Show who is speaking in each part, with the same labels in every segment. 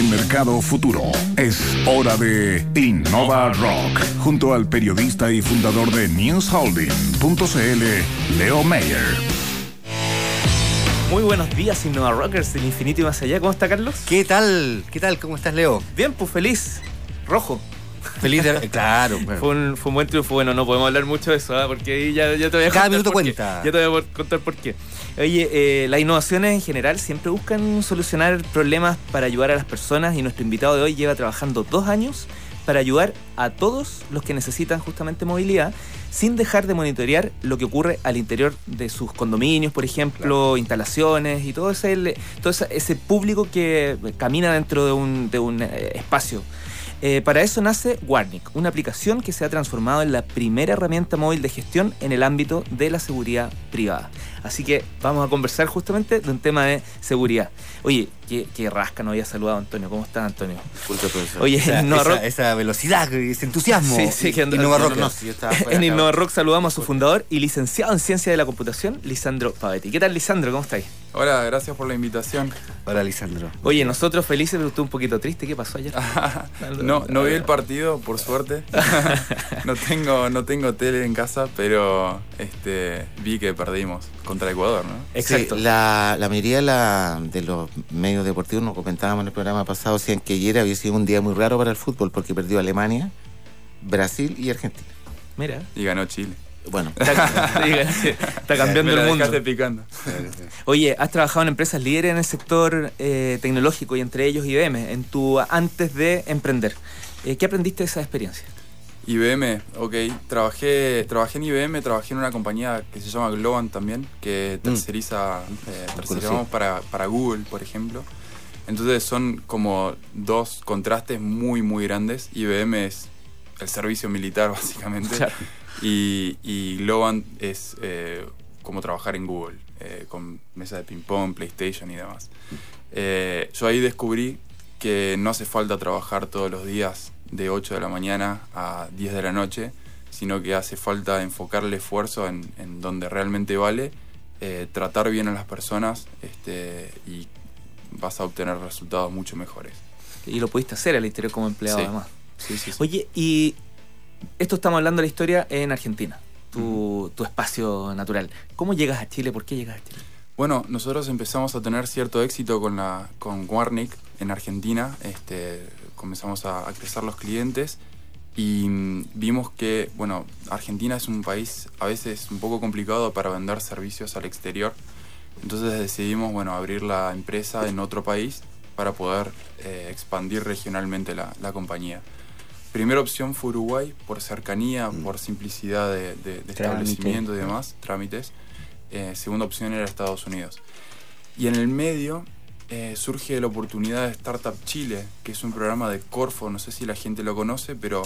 Speaker 1: el mercado futuro. Es hora de Innova Rock, junto al periodista y fundador de newsholding.cl, Leo Mayer.
Speaker 2: Muy buenos días, Innova Rockers del infinito y más allá. ¿Cómo está, Carlos?
Speaker 3: ¿Qué tal? ¿Qué tal? ¿Cómo estás, Leo?
Speaker 2: Bien, pues feliz. Rojo.
Speaker 3: Feliz de... Claro.
Speaker 2: Fue, un, fue un buen triunfo. Bueno, no podemos hablar mucho de eso, ¿ah? porque ahí ya, ya te voy a
Speaker 3: Cada minuto
Speaker 2: qué.
Speaker 3: cuenta.
Speaker 2: Ya te voy a contar por qué. Oye, eh, las innovaciones en general siempre buscan solucionar problemas para ayudar a las personas y nuestro invitado de hoy lleva trabajando dos años para ayudar a todos los que necesitan justamente movilidad sin dejar de monitorear lo que ocurre al interior de sus condominios, por ejemplo, instalaciones y todo ese, todo ese, ese público que camina dentro de un, de un eh, espacio. Eh, para eso nace Warnick, una aplicación que se ha transformado en la primera herramienta móvil de gestión en el ámbito de la seguridad privada. Así que vamos a conversar justamente de un tema de seguridad. Oye, qué, qué rasca no había saludado a Antonio. ¿Cómo estás, Antonio? Oye,
Speaker 3: esa,
Speaker 2: en Innova
Speaker 3: esa-
Speaker 2: Rock-
Speaker 3: esa velocidad, ese entusiasmo.
Speaker 2: Sí, sí, que
Speaker 3: Innova
Speaker 2: no,
Speaker 3: Rock.
Speaker 2: no, no,
Speaker 3: sí,
Speaker 2: En. Innova Rock saludamos a su fundador y licenciado en Ciencia de la Computación, Lisandro Pavetti. ¿Qué tal, Lisandro? ¿Cómo estáis?
Speaker 4: Hola, gracias por la invitación.
Speaker 3: Hola, Lisandro.
Speaker 2: Oye, nosotros felices, pero tú un poquito triste. ¿Qué pasó ayer?
Speaker 4: No, no vi el partido, por suerte. No tengo, no tengo tele en casa, pero este, vi que perdimos contra Ecuador, ¿no?
Speaker 2: Exacto.
Speaker 3: Sí, la, la mayoría de, la- de los medios deportivos, nos comentábamos en el programa pasado, decían que ayer había sido un día muy raro para el fútbol porque perdió Alemania, Brasil y Argentina.
Speaker 2: Mira.
Speaker 4: Y ganó Chile.
Speaker 3: Bueno,
Speaker 2: Está, está cambiando el mundo.
Speaker 4: picando.
Speaker 2: Oye, has trabajado en empresas líderes en el sector eh, tecnológico y entre ellos IBM, en tu antes de emprender. Eh, ¿Qué aprendiste de esa experiencia?
Speaker 4: IBM, ok. Trabajé, trabajé en IBM, trabajé en una compañía que se llama Globan también, que terceriza, eh, tercerizamos para, para Google, por ejemplo. Entonces son como dos contrastes muy, muy grandes. IBM es el servicio militar, básicamente.
Speaker 2: Claro.
Speaker 4: Y, y Globan es eh, como trabajar en Google, eh, con mesa de ping-pong, PlayStation y demás. Eh, yo ahí descubrí que no hace falta trabajar todos los días de 8 de la mañana a 10 de la noche, sino que hace falta enfocar el esfuerzo en, en donde realmente vale, eh, tratar bien a las personas este, y vas a obtener resultados mucho mejores.
Speaker 2: Y lo pudiste hacer al interior como empleado
Speaker 4: Sí.
Speaker 2: además.
Speaker 4: Sí, sí, sí.
Speaker 2: Oye, y esto estamos hablando de la historia en Argentina, tu, tu espacio natural. ¿Cómo llegas a Chile? ¿Por qué llegas a Chile?
Speaker 4: Bueno, nosotros empezamos a tener cierto éxito con, la, con Warnick en Argentina. Este, comenzamos a, a crecer los clientes y mm, vimos que, bueno, Argentina es un país a veces un poco complicado para vender servicios al exterior. Entonces decidimos, bueno, abrir la empresa en otro país para poder eh, expandir regionalmente la, la compañía. Primera opción fue Uruguay, por cercanía, por simplicidad de, de- de establecimiento y demás, trámites. Eh, segunda opción era Estados Unidos. Y en el medio eh, surge la oportunidad de Startup Chile, que es un programa de Corfo, no sé si la gente lo conoce, pero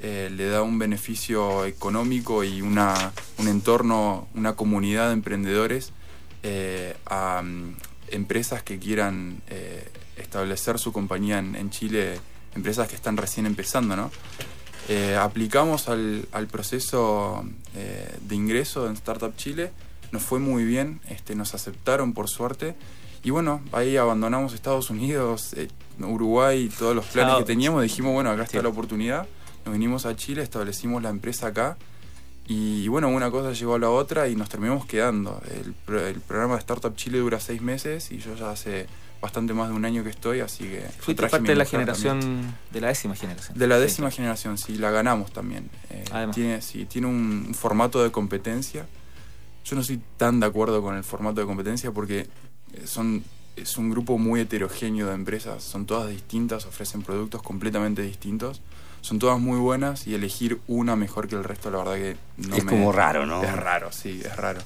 Speaker 4: eh, le da un beneficio económico y una, un entorno, una comunidad de emprendedores eh, a mm, empresas que quieran eh, establecer su compañía en, en Chile, empresas que están recién empezando, ¿no? Eh, aplicamos al, al proceso eh, de ingreso en Startup Chile, nos fue muy bien, este, nos aceptaron por suerte. Y bueno, ahí abandonamos Estados Unidos, eh, Uruguay todos los planes que teníamos. Dijimos, bueno, acá está
Speaker 2: Sí.
Speaker 4: la oportunidad. Nos vinimos a Chile, establecimos la empresa acá. Y, bueno, una cosa llevó a la otra y nos terminamos quedando. El, pro- el programa de Startup Chile dura seis meses y yo ya hace bastante más de un año que estoy, así que...
Speaker 2: Fuiste parte de la generación,
Speaker 4: también.
Speaker 2: de la décima generación.
Speaker 4: De la
Speaker 2: Sí.
Speaker 4: décima generación, sí, la ganamos también. Eh,
Speaker 2: Además.
Speaker 4: tiene, sí, tiene un, un formato de competencia. Yo no estoy tan de acuerdo con el formato de competencia porque eh, son, es un grupo muy heterogéneo de empresas. Son todas distintas, ofrecen productos completamente distintos. Son todas muy buenas y elegir una mejor que el resto, la verdad que no
Speaker 3: Es
Speaker 4: me-
Speaker 3: como raro, ¿no?
Speaker 4: Es raro, sí, es raro.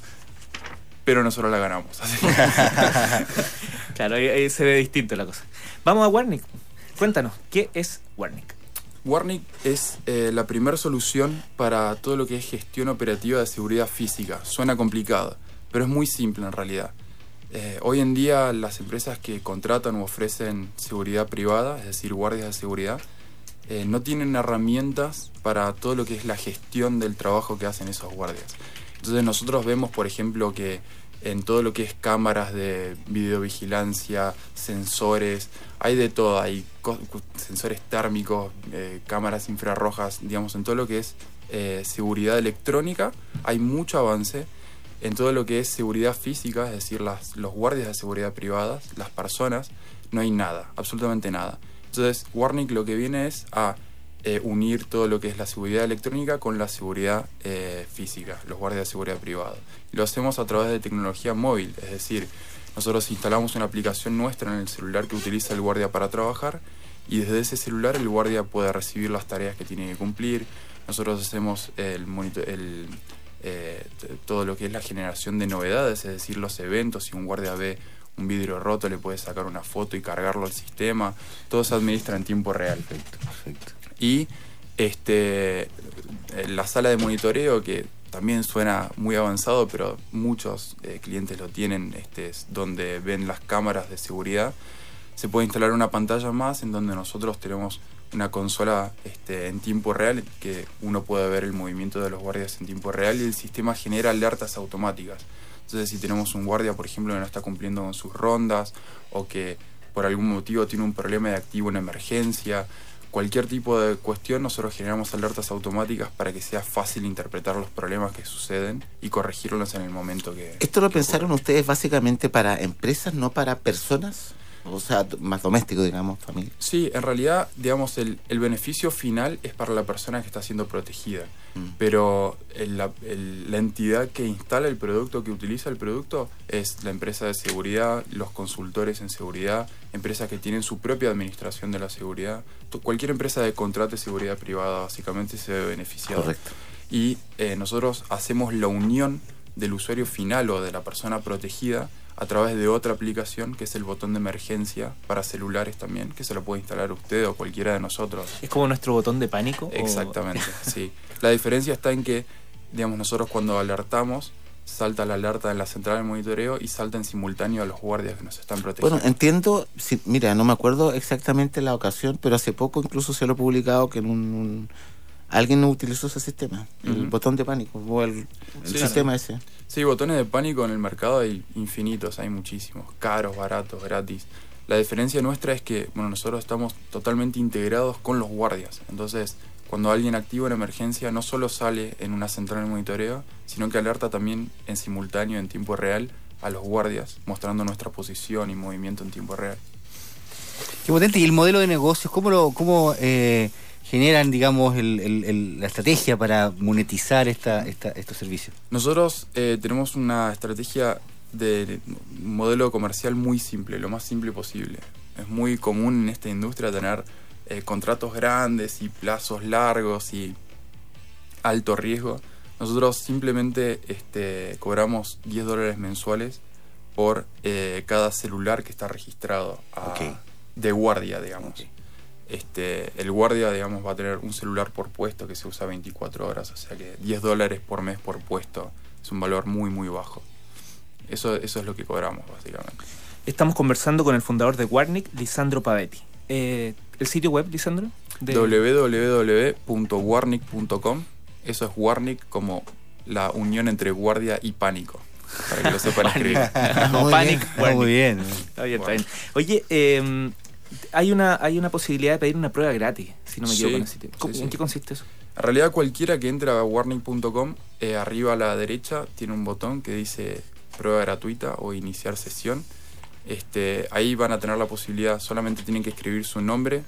Speaker 4: Pero nosotros la ganamos. así
Speaker 2: Claro, ahí, ahí se ve distinto la cosa. Vamos a Warnick. Cuéntanos, ¿qué es Warnick?
Speaker 4: Warnick es eh, la primera solución para todo lo que es gestión operativa de seguridad física. Suena complicado, pero es muy simple en realidad. Eh, hoy en día las empresas que contratan o ofrecen seguridad privada, es decir, guardias de seguridad, eh, no tienen herramientas para todo lo que es la gestión del trabajo que hacen esos guardias. Entonces nosotros vemos, por ejemplo, que en todo lo que es cámaras de videovigilancia, sensores, hay de todo, hay sensores térmicos, eh, cámaras infrarrojas, digamos, en todo lo que es eh, seguridad electrónica, hay mucho avance. En todo lo que es seguridad física, es decir, las, los guardias de seguridad privadas, las personas, no hay nada, absolutamente nada. Entonces, Warnick lo que viene es a eh, unir todo lo que es la seguridad electrónica con la seguridad eh, física, los guardias de seguridad privada. Lo hacemos a través de tecnología móvil, es decir, nosotros instalamos una aplicación nuestra en el celular que utiliza el guardia para trabajar y desde ese celular el guardia puede recibir las tareas que tiene que cumplir. Nosotros hacemos el, el eh, todo lo que es la generación de novedades, es decir, los eventos, si un guardia ve un vidrio roto le puede sacar una foto y cargarlo al sistema, todo se administra en tiempo real. Perfecto, perfecto. Y este, la sala de monitoreo, que también suena muy avanzado, pero muchos eh, clientes lo tienen, este, donde ven las cámaras de seguridad, se puede instalar una pantalla más en donde nosotros tenemos una consola este, en tiempo real que uno puede ver el movimiento de los guardias en tiempo real y el sistema genera alertas automáticas. Entonces si tenemos un guardia, por ejemplo, que no está cumpliendo con sus rondas o que por algún motivo tiene un problema de activo en emergencia cualquier tipo de cuestión, nosotros generamos alertas automáticas para que sea fácil interpretar los problemas que suceden y corregirlos en el momento que...
Speaker 3: ¿Esto lo pensaron ustedes básicamente para empresas, no para personas? O sea, más doméstico, digamos, familia.
Speaker 4: Sí, en realidad, digamos, el, el beneficio final es para la persona que está siendo protegida, mm. pero la, la, entidad que instala el producto, que utiliza el producto, es la empresa de seguridad, los consultores en seguridad, empresas que tienen su propia administración de la seguridad. Cualquier empresa de contrato de seguridad privada básicamente se ve beneficiada.
Speaker 3: Correcto.
Speaker 4: Y eh, nosotros hacemos la unión del usuario final o de la persona protegida a través de otra aplicación que es el botón de emergencia para celulares también, que se lo puede instalar usted o cualquiera de nosotros.
Speaker 2: ¿Es como nuestro botón de pánico?
Speaker 4: Exactamente, sí. La diferencia está en que, digamos, nosotros cuando alertamos, salta la alerta en la central de monitoreo y salta en simultáneo a los guardias que nos están protegiendo.
Speaker 3: Bueno, entiendo, mira, no me acuerdo exactamente la ocasión, pero hace poco incluso se lo he publicado que en un alguien no utilizó ese sistema, el botón de pánico o el, sistema ese.
Speaker 4: Sí, botones de pánico en el mercado hay infinitos, hay muchísimos, caros, baratos, gratis. La diferencia nuestra es que bueno, nosotros estamos totalmente integrados con los guardias. Entonces, cuando alguien activa una emergencia, no solo sale en una central de monitoreo, sino que alerta también en simultáneo, en tiempo real, a los guardias, mostrando nuestra posición y movimiento en tiempo real.
Speaker 5: Qué potente. ¿Y el modelo de negocios? ¿Cómo lo, cómo, eh, generan, digamos, la estrategia para monetizar esta, estos servicios?
Speaker 4: Nosotros eh, tenemos una estrategia de modelo comercial muy simple, lo más simple posible. Es muy común en esta industria tener eh, contratos grandes y plazos largos y alto riesgo. Nosotros simplemente este, cobramos 10 dólares mensuales por eh, cada celular que está registrado de guardia, digamos. Este, el guardia, digamos, va a tener un celular por puesto que se usa 24 horas, o sea que 10 dólares por mes por puesto es un valor muy, muy bajo. Eso, eso es lo que cobramos, básicamente.
Speaker 2: Estamos conversando con el fundador de Warnick, Lisandro Pavetti. Eh, ¿El sitio web, Lisandro?
Speaker 4: www.warnick.com. Eso es Warnick como la unión entre guardia y pánico. Para que lo sepan escribir.
Speaker 2: Panic.
Speaker 5: Muy bien.
Speaker 2: Está bien, está bien. Oye, eh, hay una, hay una posibilidad de pedir una prueba gratis, si no me equivoco. en, qué consiste eso?
Speaker 4: En realidad cualquiera que entre a warning.com, eh, arriba a la derecha tiene un botón que dice prueba gratuita o iniciar sesión. Este, ahí van a tener la posibilidad, solamente tienen que escribir su nombre,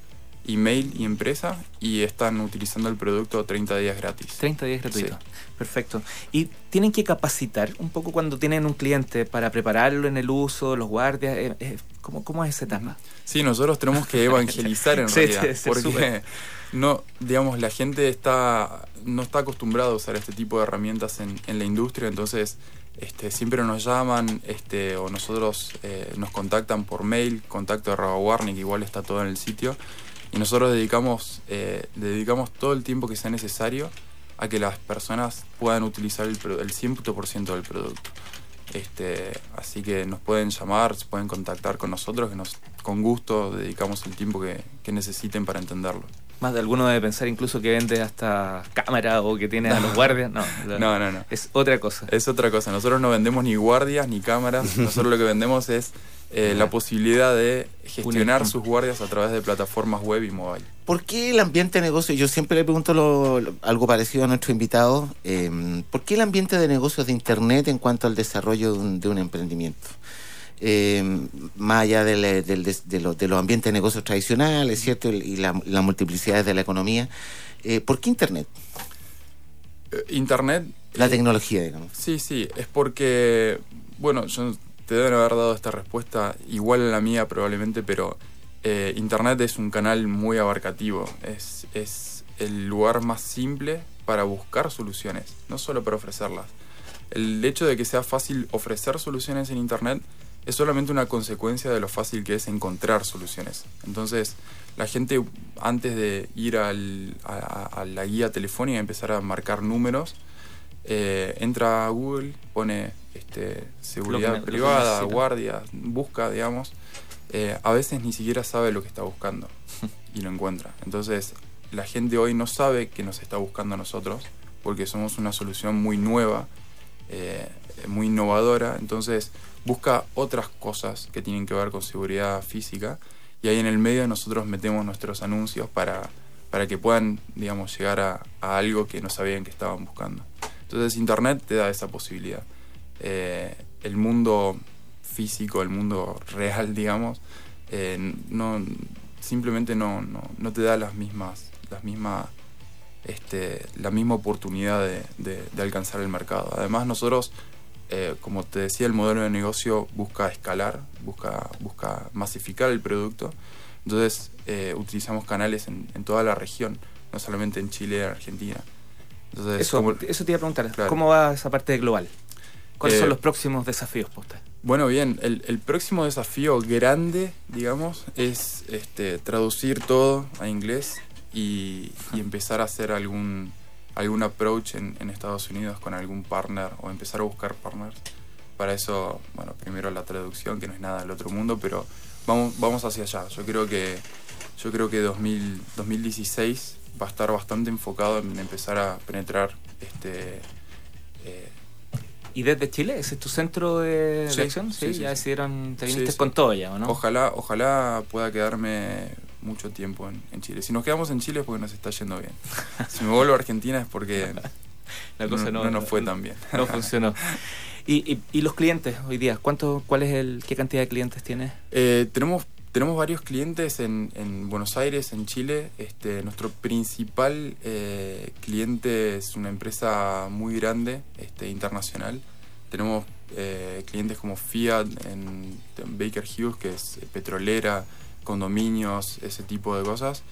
Speaker 4: email y empresa y están utilizando el producto 30 días gratis.
Speaker 2: 30 días gratuito. Perfecto. ¿Y tienen que capacitar un poco cuando tienen un cliente para prepararlo en el uso, los guardias? Eh, eh, ¿Cómo, cómo es esa etapa?
Speaker 4: Sí, nosotros tenemos que evangelizar en realidad. porque no, digamos, la gente está, no está acostumbrada a usar este tipo de herramientas en, en la industria, entonces este, siempre nos llaman este, o nosotros eh, nos contactan por mail, contacto de Warning, igual está todo en el sitio y nosotros dedicamos, eh, dedicamos todo el tiempo que sea necesario a que las personas puedan utilizar el, el 100% del producto. Este, así que nos pueden llamar, se pueden contactar con nosotros, que nos, con gusto dedicamos el tiempo que, que necesiten para entenderlo.
Speaker 2: Más de alguno debe pensar incluso que vende hasta cámara o que tiene a los guardias. No, lo-
Speaker 4: No, no, no.
Speaker 2: Es otra cosa.
Speaker 4: Es otra cosa. Nosotros no vendemos ni guardias ni cámaras. Nosotros lo que vendemos es eh, la posibilidad de gestionar sus guardias a través de plataformas web y mobile.
Speaker 3: ¿Por qué el ambiente de negocio? Yo siempre le pregunto lo- lo- algo parecido a nuestro invitado. eh, ¿Por qué el ambiente de negocios de Internet en cuanto al desarrollo de un, de un emprendimiento? Eh, más allá del- del- de, de los- de los ambientes de negocios tradicionales, ¿cierto? Y la, las multiplicidades de la economía. eh, ¿Por qué Internet?
Speaker 4: Eh, Internet.
Speaker 3: La
Speaker 4: eh,
Speaker 3: tecnología, digamos.
Speaker 4: Sí, sí, es porque, bueno, yo te deben haber dado esta respuesta igual a la mía probablemente, pero eh, Internet es un canal muy abarcativo, es, es el lugar más simple para buscar soluciones, no solo para ofrecerlas. El hecho de que sea fácil ofrecer soluciones en Internet es solamente una consecuencia de lo fácil que es encontrar soluciones. Entonces, la gente antes de ir al- a, la guía telefónica y empezar a marcar números, eh, entra a Google, pone este, seguridad privada, guardia, busca, digamos. Eh, a veces ni siquiera sabe lo que está buscando y lo encuentra. Entonces, la gente hoy no sabe que nos está buscando a nosotros porque somos una solución muy nueva, eh, muy innovadora. Entonces, busca otras cosas que tienen que ver con seguridad física y ahí en el medio nosotros metemos nuestros anuncios para, para que puedan, digamos, llegar a, a algo que no sabían que estaban buscando. Entonces Internet te da esa posibilidad. Eh, el mundo físico, el mundo real, digamos, eh, no, simplemente no, no, no te da las mismas, las mismas, este, la misma oportunidad de, de- de alcanzar el mercado. Además nosotros, eh, como te decía, el modelo de negocio busca escalar, busca, busca masificar el producto. Entonces eh, utilizamos canales en, en toda la región, no solamente en Chile y en Argentina. Entonces,
Speaker 2: Eso,
Speaker 4: como-
Speaker 2: eso te iba a preguntar.
Speaker 4: Claro.
Speaker 2: ¿Cómo va esa parte global? ¿Cuáles
Speaker 4: Eh,
Speaker 2: son los próximos desafíos postas?
Speaker 4: Bueno, bien, el, el próximo desafío grande, digamos, es este, traducir todo a inglés y, y empezar a hacer algún, algún approach en, en Estados Unidos con algún partner o empezar a buscar partners. Para eso, bueno, primero la traducción, que no es nada del otro mundo, pero vamos, vamos hacia allá. Yo creo que, yo creo que 2000 2016 va a estar bastante enfocado en empezar a penetrar este, eh,
Speaker 2: ¿Y desde Chile? ¿Ese es tu centro de
Speaker 4: Sí,
Speaker 2: de acción? Sí,
Speaker 4: sí, sí,
Speaker 2: ya decidieron, te viniste con todo ya, ¿o no?
Speaker 4: Ojalá, ojalá pueda quedarme mucho tiempo en, en Chile. Si nos quedamos en Chile es porque nos está yendo bien. Si me vuelvo a Argentina es porque
Speaker 2: La cosa no,
Speaker 4: no nos fue tan bien.
Speaker 2: No funcionó. ¿Y, y, y los clientes hoy día? ¿Cuánto, cuál es el, ¿Qué cantidad de clientes tienes?
Speaker 4: Eh, tenemos, tenemos varios clientes en, en Buenos Aires, en Chile. Este, nuestro principal eh, cliente es una empresa muy grande, este, internacional. Tenemos eh, clientes como Fiat en, Baker Hughes, que es petrolera, condominios, ese tipo de cosas.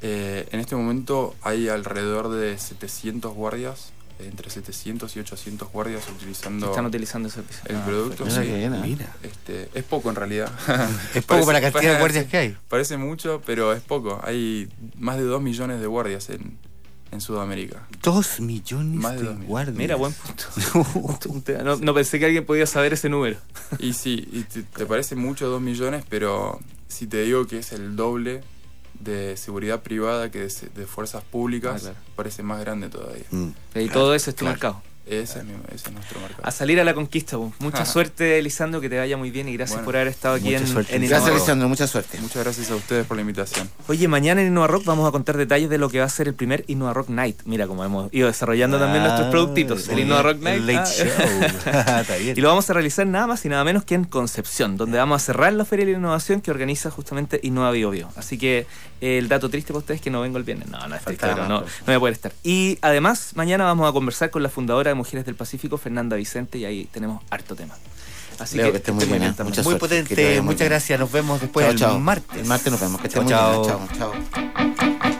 Speaker 4: Eh, en este momento hay alrededor de 700 guardias, entre 700 y 800 guardias utilizando
Speaker 2: Están utilizando ese servicio.
Speaker 4: el
Speaker 2: Ah,
Speaker 4: producto.
Speaker 3: Mira
Speaker 4: sí.
Speaker 3: ¿eh?
Speaker 5: Mira.
Speaker 4: Este, es poco en realidad.
Speaker 5: Es poco para la cantidad de guardias que hay.
Speaker 4: Parece mucho, pero es poco. Hay más de 2 millones de guardias en, en Sudamérica.
Speaker 5: Dos millones
Speaker 4: Más de
Speaker 5: de
Speaker 4: dos millones.
Speaker 5: guardias.
Speaker 2: Mira, buen punto. No, no pensé que alguien podía saber ese número.
Speaker 4: Y sí, y te, te parece mucho 2 millones, pero si te digo que es el doble de seguridad privada que de, de fuerzas públicas,
Speaker 2: Ah, claro.
Speaker 4: parece más grande todavía.
Speaker 5: Mm.
Speaker 2: Y todo eso es tu
Speaker 3: claro.
Speaker 2: mercado.
Speaker 4: Ese, es mi- ese es nuestro mercado.
Speaker 2: A salir a la conquista, po. Mucha suerte, Elisandro, que te vaya muy bien y gracias
Speaker 4: Bueno,
Speaker 2: por haber estado aquí en, en
Speaker 5: Gracias,
Speaker 2: Innova
Speaker 3: Gracias,
Speaker 2: Rock.
Speaker 3: Alessandro. Mucha suerte.
Speaker 4: Muchas gracias a ustedes por la invitación.
Speaker 2: Oye, mañana en Innova Rock vamos a contar detalles de lo que va a ser el primer Innova Rock Night. Mira cómo hemos ido desarrollando también
Speaker 5: Ah,
Speaker 2: nuestros productitos. El Innova
Speaker 5: bien.
Speaker 2: Rock Night.
Speaker 5: El late
Speaker 2: ah.
Speaker 5: show. Está bien.
Speaker 2: Y lo vamos a realizar nada más y nada menos que en Concepción, donde vamos a cerrar la Feria de la Innovación que organiza justamente Innova Bio Bio. Así que eh, el dato triste para ustedes es que no vengo el viernes. No, no es triste, no,
Speaker 3: pues.
Speaker 2: no voy a poder estar. Y además, mañana vamos a conversar con la fundadora de Mujeres del Pacífico, Fernanda Vicente, y ahí tenemos harto tema. Así
Speaker 3: Leo,
Speaker 2: que,
Speaker 3: que esté muy bien, ¿eh?
Speaker 5: Muy
Speaker 3: te
Speaker 5: potente,
Speaker 3: muy
Speaker 5: muchas
Speaker 3: bien.
Speaker 5: gracias. Nos vemos después
Speaker 3: Chao,
Speaker 5: el
Speaker 3: chao.
Speaker 5: martes.
Speaker 3: El martes nos vemos. Que esté
Speaker 5: Chao,
Speaker 3: muy bien.
Speaker 5: chao.
Speaker 3: Chao, chao.